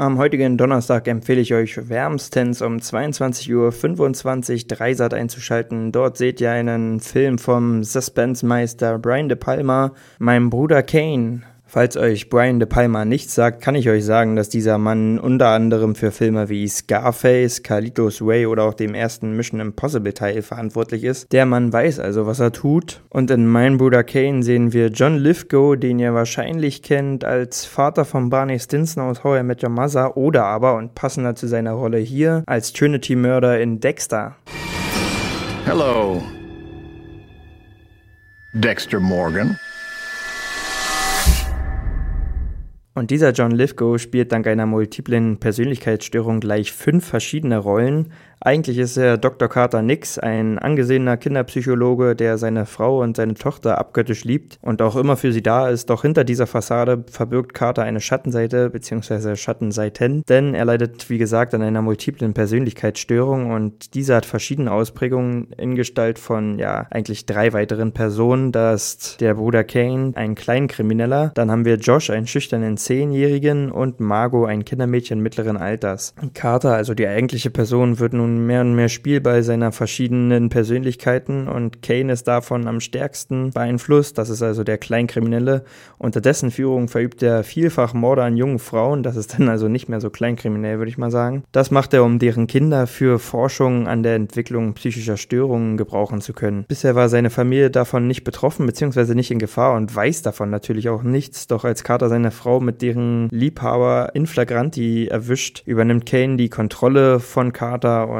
Am heutigen Donnerstag empfehle ich euch wärmstens um 22.25 Uhr Dreisat einzuschalten. Dort seht ihr einen Film vom Suspense-Meister Brian De Palma, meinem Bruder Kane. Falls euch Brian De Palma nichts sagt, kann ich euch sagen, dass dieser Mann unter anderem für Filme wie Scarface, Carlitos Way oder auch dem ersten Mission Impossible Teil verantwortlich ist. Der Mann weiß also, was er tut. Und in Mein Bruder Kane sehen wir John Lithgow, den ihr wahrscheinlich kennt als Vater von Barney Stinson aus How I Met Your Mother oder aber, und passender zu seiner Rolle hier, als Trinity-Mörder in Dexter. Hello, Dexter Morgan. Und dieser John Lithgow spielt dank einer multiplen Persönlichkeitsstörung gleich fünf verschiedene Rollen, eigentlich ist er Dr. Carter Nix, ein angesehener Kinderpsychologe, der seine Frau und seine Tochter abgöttisch liebt und auch immer für sie da ist. Doch hinter dieser Fassade verbirgt Carter eine Schattenseite bzw. Schattenseiten, denn er leidet, wie gesagt, an einer multiplen Persönlichkeitsstörung und diese hat verschiedene Ausprägungen in Gestalt von, ja, eigentlich drei weiteren Personen. Da ist der Bruder Kane, ein Kleinkrimineller, dann haben wir Josh, einen schüchternen Zehnjährigen und Margot, ein Kindermädchen mittleren Alters. Carter, also die eigentliche Person, wird nun nun mehr und mehr Spiel seiner verschiedenen Persönlichkeiten und Kane ist davon am stärksten beeinflusst. Das ist also der Kleinkriminelle. Unter dessen Führung verübt er vielfach Morde an jungen Frauen. Das ist dann also nicht mehr so kleinkriminell, würde ich mal sagen. Das macht er, um deren Kinder für Forschung an der Entwicklung psychischer Störungen gebrauchen zu können. Bisher war seine Familie davon nicht betroffen bzw. nicht in Gefahr und weiß davon natürlich auch nichts. Doch als Carter seine Frau mit deren Liebhaber in flagranti erwischt, übernimmt Kane die Kontrolle von Carter und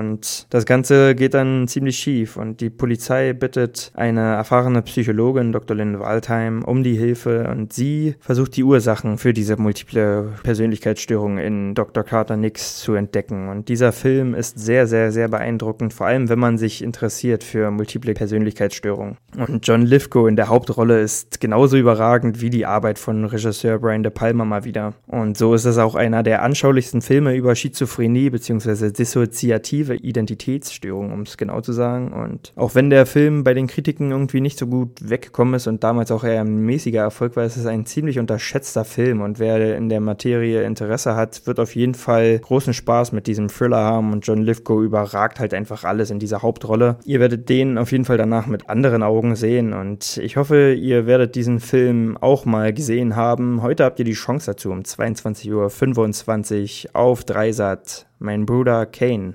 das Ganze geht dann ziemlich schief und die Polizei bittet eine erfahrene Psychologin, Dr. Lynn Waldheim, um die Hilfe und sie versucht die Ursachen für diese multiple Persönlichkeitsstörung in Dr. Carter Nix zu entdecken. Und dieser Film ist sehr, sehr, sehr beeindruckend, vor allem wenn man sich interessiert für multiple Persönlichkeitsstörungen. Und John Lithgow in der Hauptrolle ist genauso überragend wie die Arbeit von Regisseur Brian De Palma mal wieder. Und so ist es auch einer der anschaulichsten Filme über Schizophrenie bzw. dissoziative depressive Identitätsstörung, um es genau zu sagen. Und auch wenn der Film bei den Kritiken irgendwie nicht so gut weggekommen ist und damals auch eher ein mäßiger Erfolg war, ist es ein ziemlich unterschätzter Film. Und wer in der Materie Interesse hat, wird auf jeden Fall großen Spaß mit diesem Thriller haben. Und John Lithgow überragt halt einfach alles in dieser Hauptrolle. Ihr werdet den auf jeden Fall danach mit anderen Augen sehen. Und ich hoffe, ihr werdet diesen Film auch mal gesehen haben. Heute habt ihr die Chance dazu um 22.25 Uhr auf Dreisat. Mein Bruder Kane.